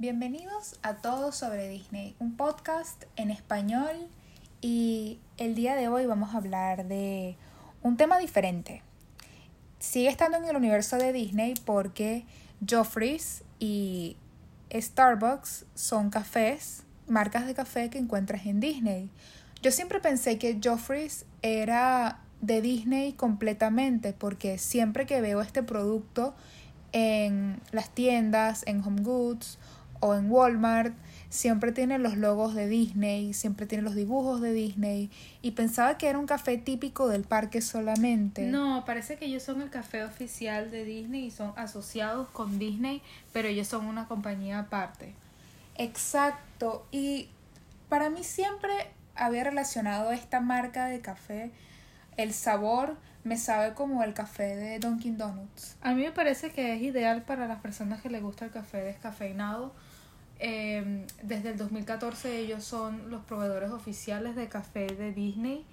Bienvenidos a Todo sobre Disney, un podcast en español y el día de hoy vamos a hablar de un tema diferente. Sigue estando en el universo de Disney porque Joffrey's y Starbucks son cafés, marcas de café que encuentras en Disney. Yo siempre pensé que Joffrey's era de Disney completamente porque siempre que veo este producto en las tiendas, en Home Goods o en Walmart, siempre tiene los logos de Disney, siempre tiene los dibujos de Disney y pensaba que era un café típico del parque solamente. No, parece que ellos son el café oficial de Disney y son asociados con Disney, pero ellos son una compañía aparte. Exacto, y para mí siempre había relacionado esta marca de café, el sabor me sabe como el café de Dunkin' Donuts. A mí me parece que es ideal para las personas que les gusta el café descafeinado. Eh, desde el 2014 ellos son los proveedores oficiales de café de Disney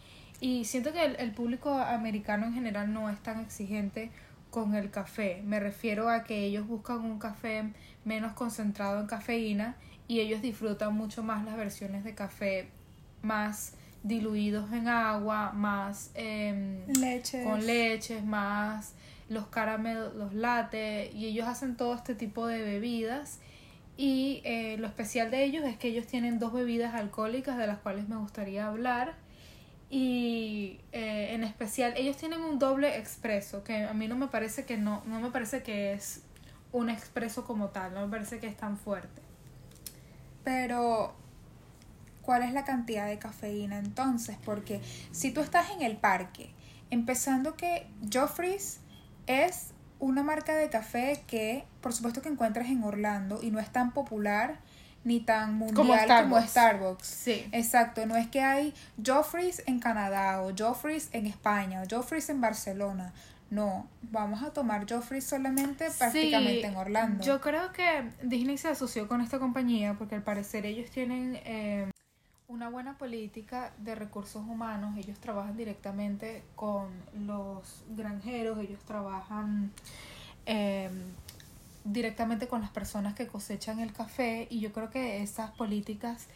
y siento que el, el público americano en general no es tan exigente con el café. Me refiero a que ellos buscan un café menos concentrado en cafeína y ellos disfrutan mucho más las versiones de café más diluidos en agua, más eh, Leches. con leches, más los caramelos, los lates, y ellos hacen todo este tipo de bebidas. Y eh, lo especial de ellos es que ellos tienen dos bebidas alcohólicas de las cuales me gustaría hablar. Y eh, en especial, ellos tienen un doble expreso, que a mí no me parece que no, no me parece que es un expreso como tal, no me parece que es tan fuerte. Pero, ¿cuál es la cantidad de cafeína entonces? Porque si tú estás en el parque, empezando que Joffrey's es una marca de café que, por supuesto, que encuentras en Orlando y no es tan popular ni tan mundial como Starbucks. Starbucks. Sí. Exacto, no es que hay Joffrey's en Canadá o Joffrey's en España o Joffrey's en Barcelona. No, vamos a tomar Joffrey's solamente prácticamente Sí, en Orlando. Yo creo que Disney se asoció con esta compañía porque al parecer ellos tienen eh, una buena política de recursos humanos. Ellos trabajan directamente con los granjeros, ellos trabajan eh, directamente con las personas que cosechan el café y yo creo que esas políticas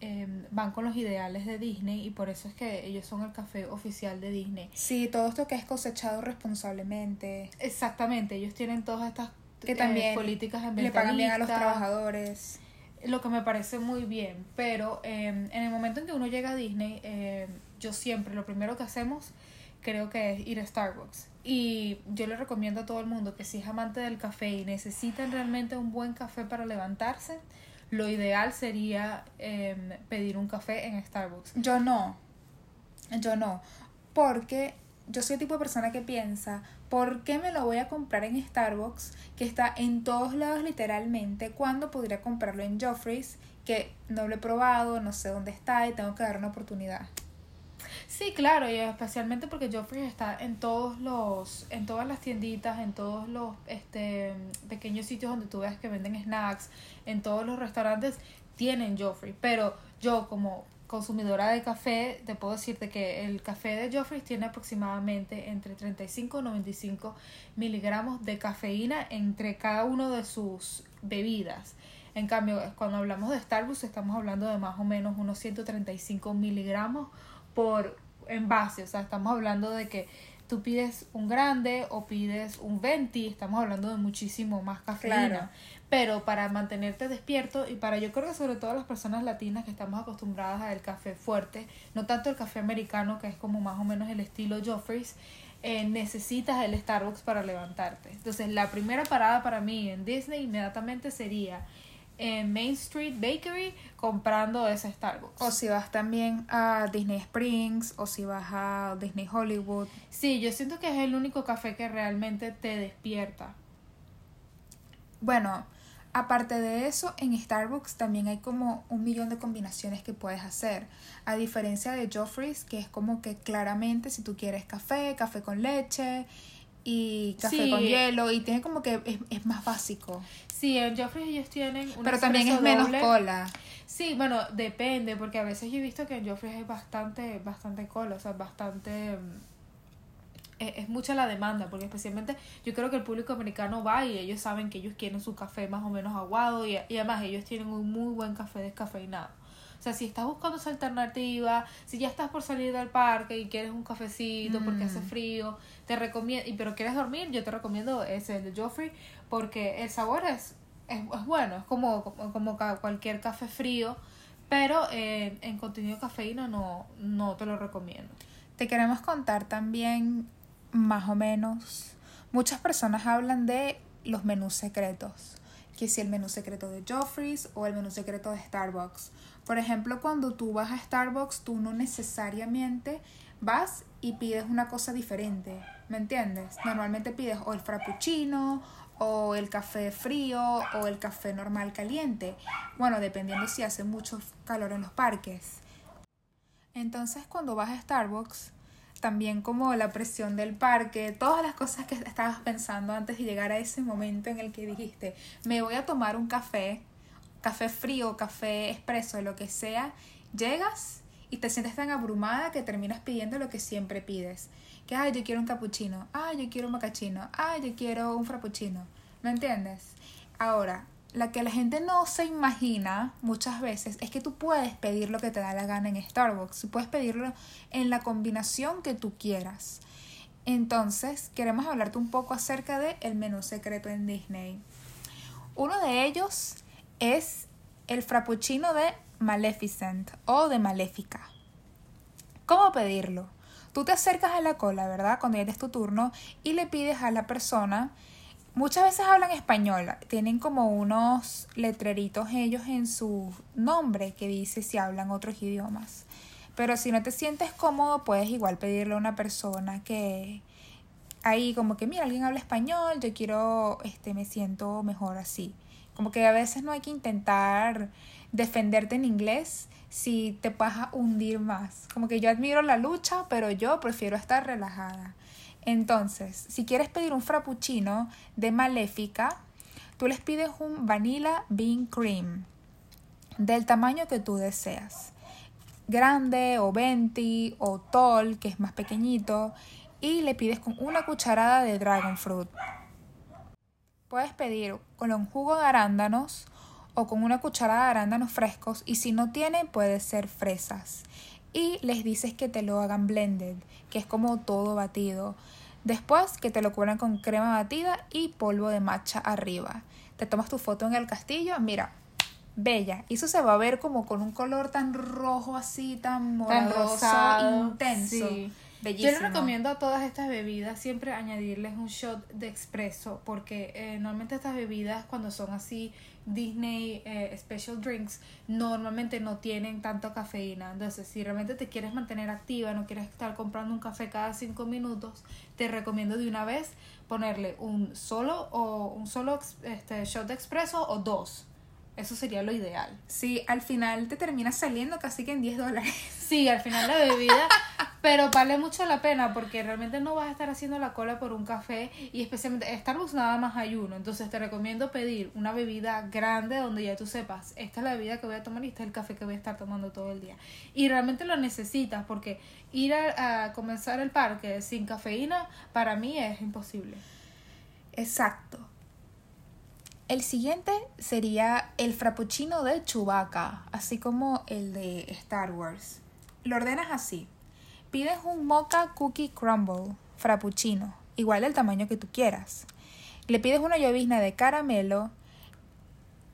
eh, van con los ideales de Disney y por eso es que ellos son el café oficial de Disney. Sí, todo esto que es cosechado responsablemente, Exactamente, ellos tienen todas estas que eh, también políticas le pagan bien a los ambientalistas, trabajadores. Lo que me parece muy bien, pero eh, en el momento en que uno llega a Disney, eh, yo siempre, lo primero que hacemos creo que es ir a Starbucks. Y yo le recomiendo a todo el mundo que si es amante del café y necesitan realmente un buen café para levantarse, lo ideal sería eh, pedir un café en Starbucks. Yo no. Yo no. Porque yo soy el tipo de persona que piensa, ¿por qué me lo voy a comprar en Starbucks, que está en todos lados literalmente, cuando podría comprarlo en Joffrey's, que no lo he probado, no sé dónde está y tengo que dar una oportunidad? Sí, claro, y especialmente porque Joffrey está en todos los, en todas las tienditas, en todos los este pequeños sitios donde tú ves que venden snacks, en todos los restaurantes tienen Joffrey, pero yo como consumidora de café te puedo decirte que el café de Joffrey tiene aproximadamente entre 35 y 95 miligramos de cafeína entre cada uno de sus bebidas. En cambio, cuando hablamos de Starbucks estamos hablando de más o menos unos 135 miligramos por envase, o sea, estamos hablando de que tú pides un grande o pides un 20, estamos hablando de muchísimo más cafeína. Claro. Pero para mantenerte despierto y para yo creo que sobre todo las personas latinas que estamos acostumbradas al café fuerte, no tanto el café americano que es como más o menos el estilo Joffrey's, eh, necesitas el Starbucks para levantarte. Entonces la primera parada para mí en Disney inmediatamente sería en Main Street Bakery comprando ese Starbucks. O si vas también a Disney Springs, o si vas a Disney Hollywood. Sí, yo siento que es el único café que realmente te despierta. Bueno, aparte de eso, en Starbucks también hay como un millón de combinaciones que puedes hacer. A diferencia de Joffrey's, que es como que claramente si tú quieres café, café con leche y café Sí. con hielo, y tiene como que es, es más básico. Sí, en Joffrey ellos tienen un Pero también es menos doble. cola. Sí, bueno, depende, porque a veces yo he visto que en Joffrey hay bastante, bastante cola, o sea, bastante mm, es, es, mucha la demanda, porque especialmente yo creo que el público americano va y ellos saben que ellos quieren su café más o menos aguado y, y además ellos tienen un muy buen café descafeinado. O sea, si estás buscando esa alternativa, si ya estás por salir del parque y quieres un cafecito porque hace mm. frío, te recomiendo, pero quieres dormir, yo te recomiendo ese de Joffrey porque el sabor es, es, bueno, es como, como, cualquier café frío, pero eh, en contenido cafeína no, no te lo recomiendo. Te queremos contar también más o menos, muchas personas hablan de los menús secretos, que si el menú secreto de Joffrey's o el menú secreto de Starbucks. Por ejemplo, cuando tú vas a Starbucks, tú no necesariamente vas y pides una cosa diferente, ¿me entiendes? Normalmente pides o el frappuccino o el café frío o el café normal caliente. Bueno, dependiendo si hace mucho calor en los parques. Entonces, cuando vas a Starbucks, también como la presión del parque, todas las cosas que estabas pensando antes de llegar a ese momento en el que dijiste, me voy a tomar un café, café frío, café expreso, lo que sea, llegas y te sientes tan abrumada que terminas pidiendo lo que siempre pides. Que, ay, yo quiero un cappuccino, ay, yo quiero un macachino, ay, yo quiero un frappuccino. ¿Me entiendes? Ahora, la que la gente no se imagina muchas veces es que tú puedes pedir lo que te da la gana en Starbucks. puedes pedirlo en la combinación que tú quieras. Entonces, queremos hablarte un poco acerca del el menú secreto en Disney. Uno de ellos es el frappuccino de Maleficent o de Maléfica. ¿Cómo pedirlo? Tú te acercas a la cola, ¿verdad? Cuando ya es tu turno y le pides a la persona Muchas veces hablan español, tienen como unos letreritos ellos en su nombre que dice si hablan otros idiomas. Pero si no te sientes cómodo, puedes igual pedirle a una persona que ahí como que mira, alguien habla español, yo quiero, este, me siento mejor así. Como que a veces no hay que intentar defenderte en inglés si te vas a hundir más. Como que yo admiro la lucha, pero yo prefiero estar relajada. Entonces, si quieres pedir un frappuccino de Maléfica, tú les pides un vanilla bean cream del tamaño que tú deseas. Grande o venti o tall, que es más pequeñito, y le pides con una cucharada de dragon fruit. Puedes pedir con un jugo de arándanos o con una cucharada de arándanos frescos y si no tienen puede ser fresas y les dices que te lo hagan blended, que es como todo batido. Después que te lo cubran con crema batida y polvo de matcha arriba. Te tomas tu foto en el castillo, mira, bella. Y eso se va a ver como con un color tan rojo así, tan morado, intenso. Yo le recomiendo a todas estas bebidas siempre añadirles un shot de expreso porque eh, normalmente estas bebidas cuando son así Disney eh, Special Drinks normalmente no tienen tanto cafeína. Entonces si realmente te quieres mantener activa, no quieres estar comprando un café cada cinco minutos, te recomiendo de una vez ponerle un solo o un solo este, shot de expreso o dos eso sería lo ideal. Sí, al final te terminas saliendo casi que en 10 dólares. Sí, al final la bebida, pero vale mucho la pena porque realmente no vas a estar haciendo la cola por un café y especialmente Starbucks nada más hay uno. Entonces te recomiendo pedir una bebida grande donde ya tú sepas, esta es la bebida que voy a tomar y este es el café que voy a estar tomando todo el día. Y realmente lo necesitas porque ir a, comenzar el parque sin cafeína para mí es imposible. Exacto. El siguiente sería el frappuccino de Chewbacca, así como el de Star Wars. Lo ordenas así. Pides un mocha cookie crumble frappuccino, igual del tamaño que tú quieras. Le pides una llovizna de caramelo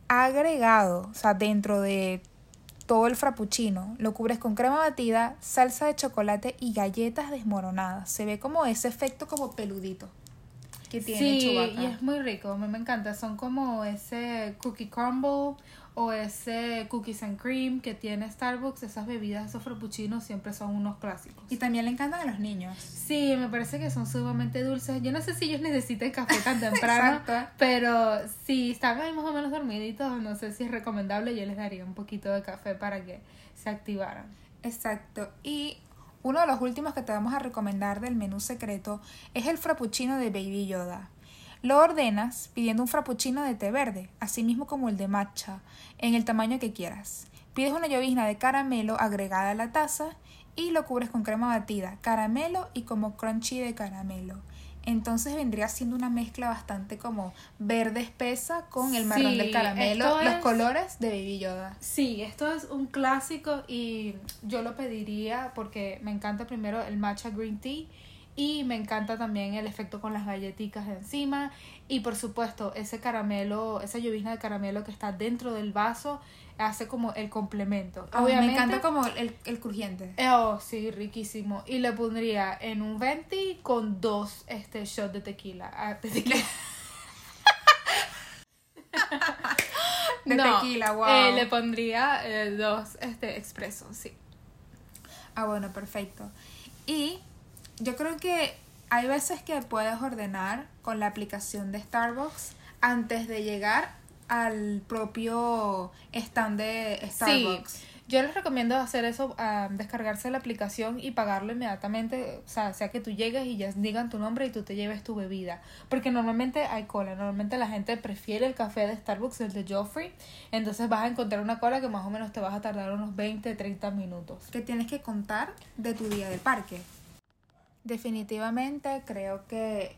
agregado, o sea, dentro de todo el frappuccino. Lo cubres con crema batida, salsa de chocolate y galletas desmoronadas. Se ve como ese efecto como peludito que tiene sí, y es muy rico, a mí me encanta. Son como ese cookie crumble o ese cookies and cream que tiene Starbucks. Esas bebidas, esos frappuccinos siempre son unos clásicos. Y también le encantan a los niños. Sí, me parece que son sumamente dulces. Yo no sé si ellos necesiten café tan temprano, pero si están ahí más o menos dormiditos, no sé si es recomendable. Yo les daría un poquito de café para que se activaran. Exacto. Y uno de los últimos que te vamos a recomendar del menú secreto es el frappuccino de Baby Yoda. Lo ordenas pidiendo un frappuccino de té verde, así mismo como el de matcha, en el tamaño que quieras. Pides una llovizna de caramelo agregada a la taza y lo cubres con crema batida, caramelo y como crunchy de caramelo. Entonces vendría siendo una mezcla bastante como verde espesa con el marrón del caramelo, los colores de Baby Yoda. Sí, esto es un clásico y yo lo pediría porque me encanta primero el matcha green tea y me encanta también el efecto con las galletitas encima. Y por supuesto, ese caramelo, esa llovizna de caramelo que está dentro del vaso, hace como el complemento. Ah, me encanta como el, el crujiente. Oh, sí, riquísimo. Y le pondría en un venti con dos este, shots de tequila. Ah, de tequila. de tequila, wow. Eh, le pondría eh, dos este, expresos, sí. Ah, bueno, perfecto. Y yo creo que hay veces que puedes ordenar con la aplicación de Starbucks antes de llegar al propio stand de Starbucks. Sí. Yo les recomiendo hacer eso, descargarse la aplicación y pagarlo inmediatamente, o sea, sea que tú llegues y ya digan tu nombre y tú te lleves tu bebida. Porque normalmente hay cola, normalmente la gente prefiere el café de Starbucks, el de Joffrey, entonces vas a encontrar una cola que más o menos te vas a tardar unos 20, 30 minutos. Que tienes que contar de tu día de parque. Definitivamente creo que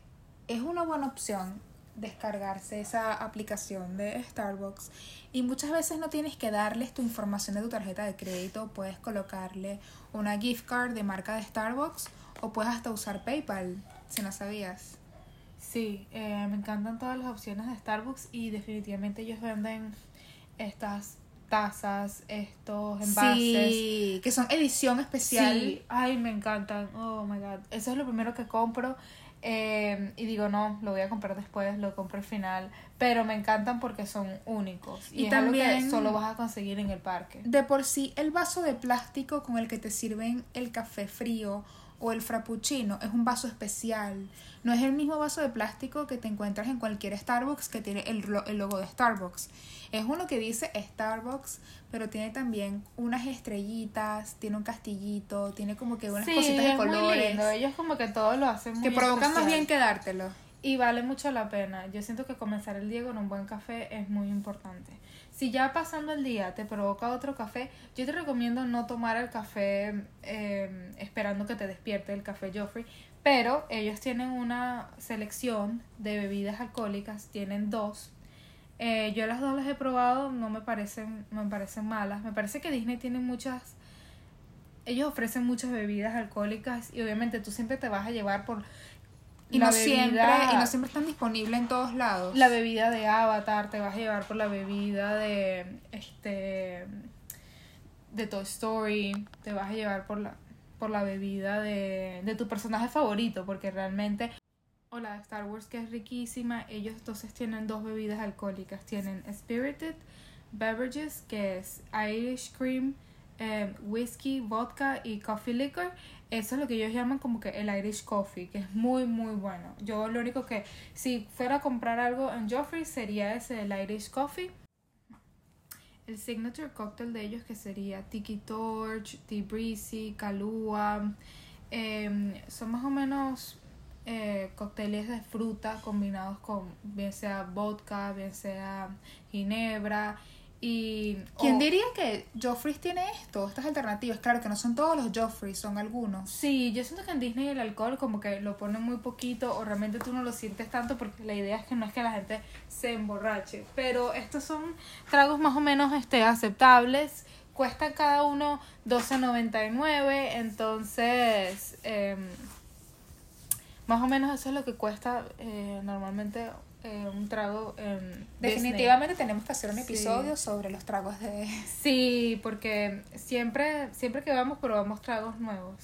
es una buena opción descargarse esa aplicación de Starbucks y muchas veces no tienes que darles tu información de tu tarjeta de crédito, puedes colocarle una gift card de marca de Starbucks o puedes hasta usar PayPal, si no sabías. Sí, eh, me encantan todas las opciones de Starbucks y definitivamente ellos venden estas tazas, estos envases. Sí, que son edición especial. Sí, ay, me encantan. Oh my god. Eso es lo primero que compro. Eh, y digo, no, lo voy a comprar después, lo compro al final. Pero me encantan porque son únicos. Y, también solo vas a conseguir en el parque. De por sí, el vaso de plástico con el que te sirven el café frío o el frappuccino es un vaso especial. No es el mismo vaso de plástico que te encuentras en cualquier Starbucks que tiene el, el logo de Starbucks. Es uno que dice Starbucks, pero tiene también unas estrellitas, tiene un castillito, tiene como que unas cositas de colores. Muy Ellos como que todo lo hacen muy Que provocan más bien quedártelo. Y vale mucho la pena. Yo siento que comenzar el día con un buen café es muy importante. Si ya pasando el día te provoca otro café, yo te recomiendo no tomar el café em, esperando que te despierte el café Joffrey. Pero ellos tienen una selección de bebidas alcohólicas, tienen dos. Eh, yo las dos las he probado, no me parecen, me parecen malas. Me parece que Disney tiene muchas ellos ofrecen muchas bebidas alcohólicas y obviamente tú siempre te vas a llevar por y no siempre y no siempre están disponibles en todos lados. La bebida de Avatar te vas a llevar por la bebida de este de Toy Story te vas a llevar por la por la bebida de, de tu personaje favorito porque realmente o la de Star Wars que es riquísima ellos entonces tienen dos bebidas alcohólicas. Tienen Spirited Beverages que es Irish Cream eh, whisky, vodka y coffee liquor. Eso es lo que ellos llaman como que el Irish Coffee, que es muy, muy bueno. Yo lo único que, si fuera a comprar algo en Joffrey, sería ese, el Irish Coffee. El signature cocktail de ellos que sería Tiki Torch, Tea Breezy, Kalua. Em, son más o menos eh, cócteles de fruta combinados con bien sea vodka, bien sea ginebra y, ¿Quién diría que Joffrey tiene esto, estas alternativas? Claro que no son todos los Joffrey, son algunos. Sí, yo siento que en Disney el alcohol como que lo ponen muy poquito o realmente tú no lo sientes tanto porque la idea es que no es que la gente se emborrache. Pero estos son tragos más o menos este, aceptables. Cuestan cada uno 12.99, entonces eh, más o menos eso es lo que cuesta eh, normalmente eh, un trago Definitivamente tenemos que hacer un episodio sobre los tragos de... Sí, porque siempre, siempre que vamos probamos tragos nuevos.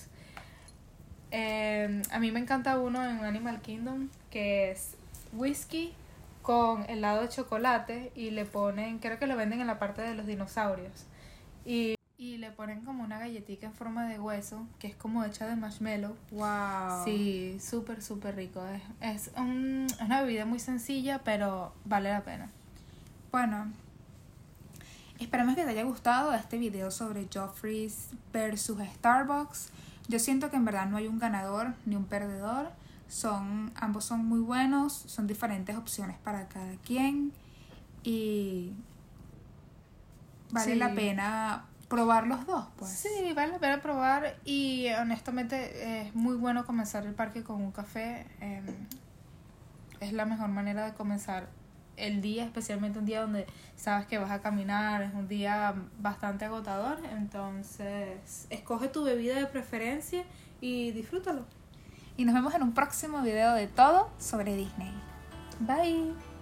Eh, a mí me encanta uno en Animal Kingdom que es whisky con helado de chocolate y le ponen, creo que lo venden en la parte de los dinosaurios. Y y le ponen como una galletita en forma de hueso, que es como hecha de marshmallow. ¡Wow! Sí, súper, súper rico. Es, es, un, es una bebida muy sencilla, pero vale la pena. Bueno, esperamos que te haya gustado este video sobre Joffrey's versus Starbucks. Yo siento que en verdad no hay un ganador ni un perdedor. Son, ambos son muy buenos, son diferentes opciones para cada quien. Y vale la pena probar los dos, pues. Sí, vale la pena probar y honestamente es muy bueno comenzar el parque con un café. em, es la mejor manera de comenzar el día, especialmente un día donde sabes que vas a caminar, es un día bastante agotador, entonces escoge tu bebida de preferencia y disfrútalo. Y nos vemos en un próximo video de todo sobre Disney. Bye.